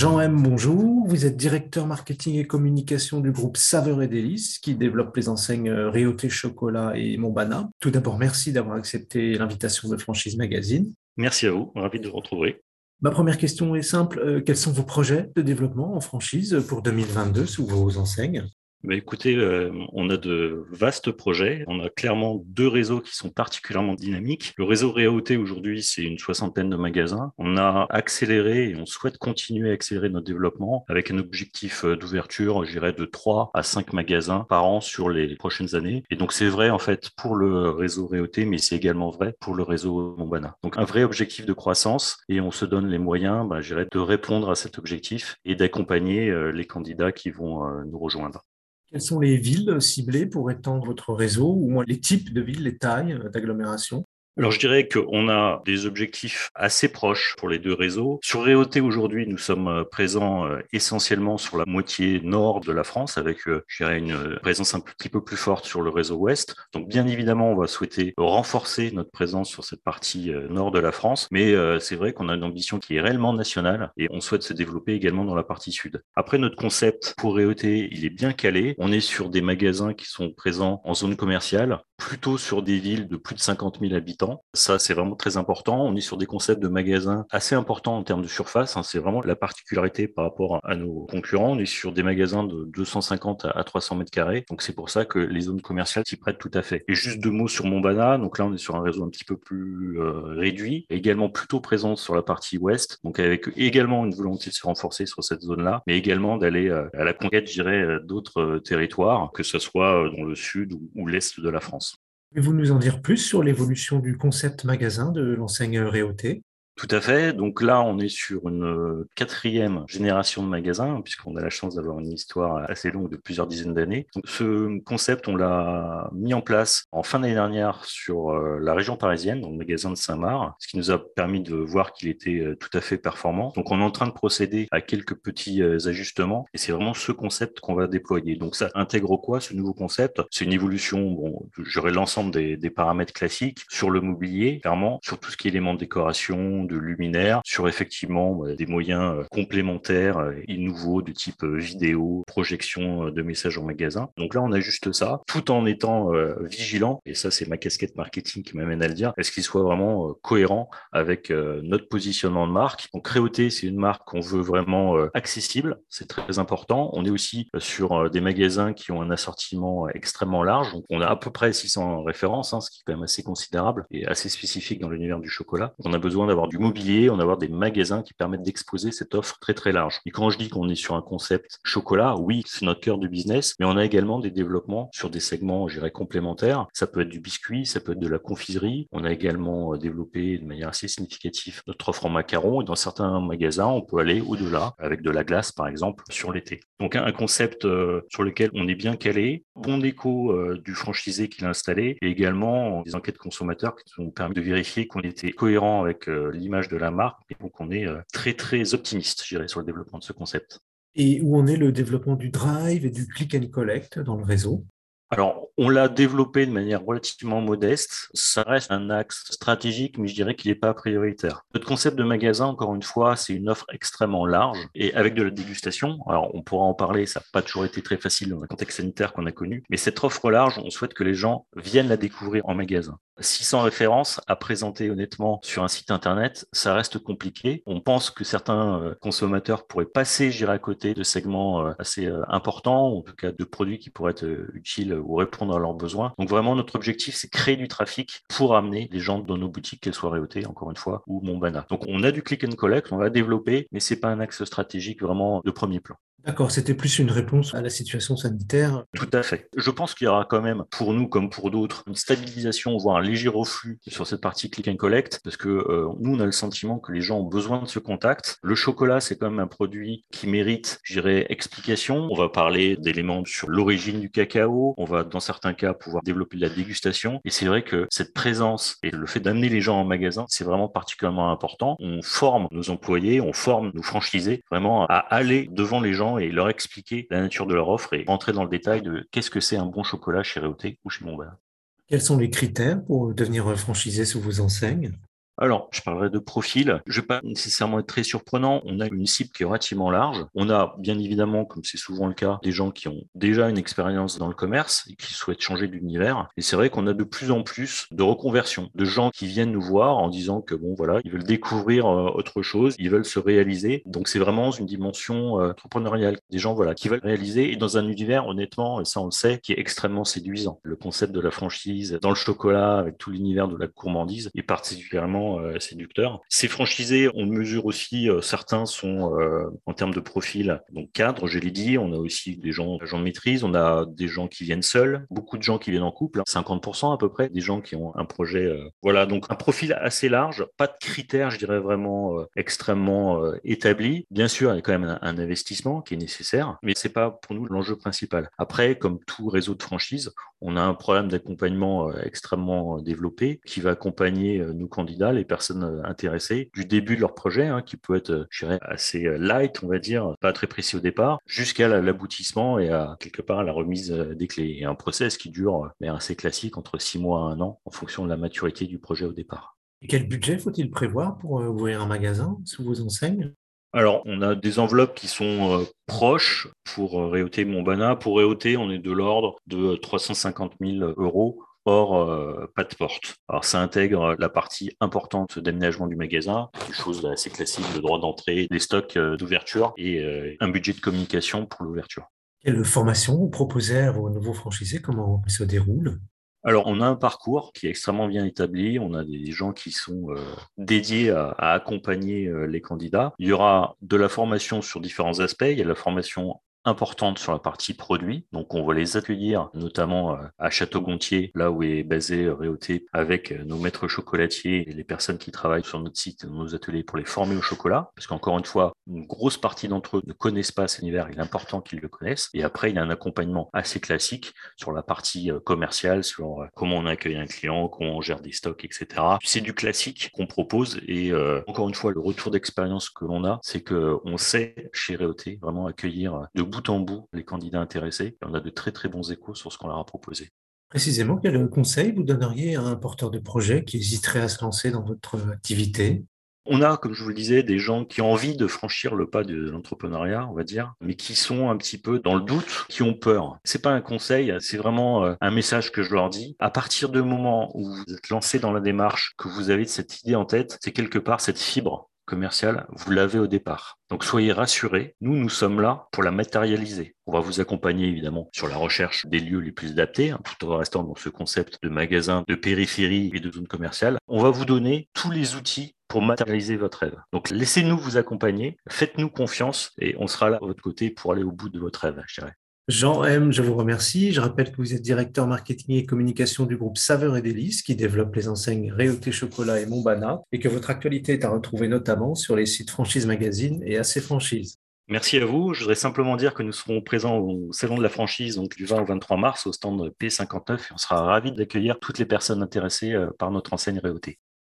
Jean-M, bonjour. Vous êtes directeur marketing et communication du groupe Saveur et Délices qui développe les enseignes Réauté Chocolat et Montbana. Tout d'abord, merci d'avoir accepté l'invitation de Franchise Magazine. Merci à vous, ravi de vous retrouver. Ma première question est simple. Euh, quels sont vos projets de développement en franchise pour 2022 sous vos enseignes? Bah, écoutez, euh, on a de vastes projets. On a clairement deux réseaux qui sont particulièrement dynamiques. Le réseau Réauté aujourd'hui, c'est une soixantaine de magasins. On a accéléré et on souhaite continuer à accélérer notre développement avec un objectif euh, d'ouverture, je dirais, de 3 à 5 magasins par an sur les prochaines années. Et donc, c'est vrai, en fait, pour le réseau Réauté, mais c'est également vrai pour le réseau Montbana. Donc, un vrai objectif de croissance et on se donne les moyens, bah, de répondre à cet objectif et d'accompagner euh, les candidats qui vont nous rejoindre. Quelles sont les villes ciblées pour étendre votre réseau, ou les types de villes, les tailles d'agglomération? Alors je dirais qu'on a des objectifs assez proches pour les deux réseaux. Sur Réauté aujourd'hui, nous sommes euh, présents euh, essentiellement sur la moitié nord de la France avec, euh, je dirais, une présence un petit peu plus forte sur le réseau ouest. Donc bien évidemment, on va souhaiter renforcer notre présence sur cette partie nord de la France, mais c'est vrai qu'on a une ambition qui est réellement nationale et on souhaite se développer également dans la partie sud. Après, notre concept pour Réauté, il est bien calé. On est sur des magasins qui sont présents en zone commerciale, plutôt sur des villes de plus de 50 000 habitants. Ça, c'est vraiment très important. On est sur des concepts de magasins assez importants en termes de surface. Hein. C'est vraiment la particularité par rapport à nos concurrents. On est sur des magasins de 250 à 300 mètres carrés. Donc, c'est pour ça que les zones commerciales s'y prêtent tout à fait. Et juste deux mots sur Montbana. Donc là, on est sur un réseau un petit peu plus euh, réduit, également plutôt présent sur la partie ouest. Donc, avec également une volonté de se renforcer sur cette zone-là, mais également d'aller euh, à la conquête, je dirais, euh, d'autres territoires, que ce soit dans le sud ou l'est de la France. Pouvez-vous nous en dire plus sur l'évolution du concept magasin de l'enseigne Réauté? Tout à fait. Donc là, on est sur une euh, quatrième génération de magasins, puisqu'on a la chance d'avoir une histoire assez longue de plusieurs dizaines d'années. Ce concept, on l'a mis en place en fin d'année dernière sur euh, la région parisienne, dans le magasin de Saint-Marc, ce qui nous a permis de voir qu'il était euh, tout à fait performant. Donc on est en train de procéder à quelques petits ajustements, et c'est vraiment ce concept qu'on va déployer. Donc ça intègre quoi, ce nouveau concept? C'est une évolution, bon, j'aurai l'ensemble des, des paramètres classiques sur le mobilier, clairement, sur tout ce qui est éléments de décoration, de luminaire, sur effectivement des moyens euh, complémentaires euh, et nouveaux de type euh, vidéo, projection de messages en magasin. Donc là, on a juste ça, tout en étant vigilant, et ça c'est ma casquette marketing qui m'amène à le dire, est-ce qu'il soit vraiment cohérent avec notre positionnement de marque? Donc Créauté, c'est une marque qu'on veut vraiment accessible, c'est très important. On est aussi sur des magasins qui ont un assortiment extrêmement large, donc on a à peu près 600 références, hein, ce qui est quand même assez considérable et assez spécifique dans l'univers du chocolat. On a besoin d'avoir du mobilier, on va avoir des magasins qui permettent d'exposer cette offre très très large. Et quand je dis qu'on est sur un concept chocolat, oui, c'est notre cœur du business, mais on a également des développements sur des segments, je dirais, complémentaires. Ça peut être du biscuit, ça peut être de la confiserie. On a également euh, développé de manière assez significative notre offre en macarons et dans certains magasins, on peut aller au-delà avec de la glace, par exemple, sur l'été. Donc un concept euh, sur lequel on est bien calé, bon écho euh, du franchisé qui l'a installé et également des enquêtes consommateurs qui nous ont permis de vérifier qu'on était cohérent avec l'image de la marque. Et donc, on est euh, très, très optimiste, je dirais, sur le développement de ce concept. Et où en est le développement du drive et du click and collect dans le réseau? Alors, on l'a développé de manière relativement modeste. Ça reste un axe stratégique, mais je dirais qu'il n'est pas prioritaire. Notre concept de magasin, encore une fois, c'est une offre extrêmement large et avec de la dégustation. Alors, on pourra en parler, ça n'a pas toujours été très facile dans le contexte sanitaire qu'on a connu. Mais cette offre large, on souhaite que les gens viennent la découvrir en magasin. 600 références à présenter honnêtement sur un site internet, ça reste compliqué. On pense que certains euh, consommateurs pourraient passer, j'irai à côté de segments euh, assez euh, importants, en tout cas de produits qui pourraient être utiles ou répondre à leurs besoins. Donc vraiment, notre objectif, c'est créer du trafic pour amener les gens dans nos boutiques, qu'elles soient réautées, encore une fois, ou Montbana. Donc on a du click and collect, on va développer, mais c'est pas un axe stratégique vraiment de premier plan. D'accord, c'était plus une réponse à la situation sanitaire. Tout à fait. Je pense qu'il y aura quand même, pour nous comme pour d'autres, une stabilisation, voire un léger reflux sur cette partie click and collect, parce que euh, nous, on a le sentiment que les gens ont besoin de ce contact. Le chocolat, c'est quand même un produit qui mérite, je dirais, explication. On va parler d'éléments sur l'origine du cacao. On va, dans certains cas, pouvoir développer de la dégustation. Et c'est vrai que cette présence et le fait d'amener les gens en magasin, c'est vraiment particulièrement important. On forme nos employés, on forme nos franchisés vraiment à aller devant les gens et leur expliquer la nature de leur offre et rentrer dans le détail de qu'est-ce que c'est un bon chocolat chez Réauté ou chez Montbert. Quels sont les critères pour devenir franchisé sous vos enseignes? Alors, je parlerai de profil. Je ne vais pas nécessairement être très surprenant. On a une cible qui est relativement large. On a bien évidemment, comme c'est souvent le cas, des gens qui ont déjà une expérience dans le commerce et qui souhaitent changer d'univers. Et c'est vrai qu'on a de plus en plus de reconversions, de gens qui viennent nous voir en disant que bon, voilà, ils veulent découvrir euh, autre chose, ils veulent se réaliser. Donc c'est vraiment une dimension euh, entrepreneuriale. Des gens, voilà, qui veulent réaliser et dans un univers, honnêtement, et ça on le sait, qui est extrêmement séduisant. Le concept de la franchise dans le chocolat avec tout l'univers de la gourmandise est particulièrement euh, séducteurs. Ces franchisés, on mesure aussi, euh, certains sont euh, en termes de profil, donc cadre, je l'ai dit, on a aussi des gens agents de maîtrise, on a des gens qui viennent seuls, beaucoup de gens qui viennent en couple, 50% hein, à peu près, des gens qui ont un projet. voilà, donc un profil assez large, pas de critères, je dirais vraiment extrêmement établis. Bien sûr, il y a quand même un, investissement qui est nécessaire, mais c'est pas pour nous l'enjeu principal. Après, comme tout réseau de franchise, on a un programme d'accompagnement extrêmement développé qui va accompagner nos candidats les personnes euh, intéressées du début de leur projet, hein, qui peut être, je dirais, assez euh, light, on va dire, pas très précis au départ, jusqu'à l'aboutissement et à quelque part la remise euh, des clés. Et un process qui dure, mais assez classique, entre six mois à un an, en fonction de la maturité du projet au départ. Et quel budget faut-il prévoir pour ouvrir un magasin sous vos enseignes alors, on a des enveloppes qui sont proches pour Réauté Montbana. Pour Réauté, on est de l'ordre de 350 000 euros hors euh, pas de porte. Alors ça intègre la partie importante d'aménagement du magasin, des choses assez classiques, le droit d'entrée, les stocks euh, d'ouverture et euh, un budget de communication pour l'ouverture. Quelle formation vous proposez à vos nouveaux franchisés? Comment se déroule? Alors, on a un parcours qui est extrêmement bien établi. On a des gens qui sont dédiés à, à accompagner les candidats. Il y aura de la formation sur différents aspects. Il y a la formation importante sur la partie produit. Donc, on va les accueillir notamment euh, à Château-Gontier, là où est basé euh, Réauté, avec euh, nos maîtres chocolatiers et les personnes qui travaillent sur notre site, nos ateliers pour les former au chocolat. Parce qu'encore une fois, une grosse partie d'entre eux ne connaissent pas cet univers. Il est important qu'ils le connaissent. Et après, il y a un accompagnement assez classique sur la partie commerciale, sur comment on accueille un client, comment on gère des stocks, etc. C'est du classique qu'on propose. Et encore une fois, le retour d'expérience que l'on a, c'est que on sait chez Réauté vraiment accueillir de bout en bout les candidats intéressés. on a de très très bons échos sur ce qu'on leur a proposé. Précisément, quel conseil vous donneriez à un porteur de projet qui hésiterait à se lancer dans votre activité? On a, comme je vous le disais, des gens qui ont envie de franchir le pas de l'entrepreneuriat, on va dire, mais qui sont un petit peu dans le doute, qui ont peur. C'est pas un conseil, c'est vraiment euh, un message que je leur dis. À partir du moment où vous êtes lancé dans la démarche, que vous avez cette idée en tête, c'est quelque part cette fibre commercial, vous l'avez au départ. Donc soyez rassurés, nous, nous sommes là pour la matérialiser. On va vous accompagner évidemment sur la recherche des lieux les plus adaptés, hein, tout en restant dans ce concept de magasin, de périphérie et de zone commerciale. On va vous donner tous les outils pour matérialiser votre rêve. Donc laissez-nous vous accompagner, faites-nous confiance et on sera là à votre côté pour aller au bout de votre rêve, je. Jean M, je vous remercie. Je rappelle que vous êtes directeur marketing et communication du groupe Saveur et Délices qui développe les enseignes Réauté Chocolat et Montbana et que votre actualité est à retrouver notamment sur les sites Franchise Magazine et AC Franchise. Merci à vous. Je voudrais simplement dire que nous serons présents au Salon de la franchise donc du 20 au 23 mars au stand P59 et on sera ravis d'accueillir toutes les personnes intéressées euh, par notre enseigne Réauté.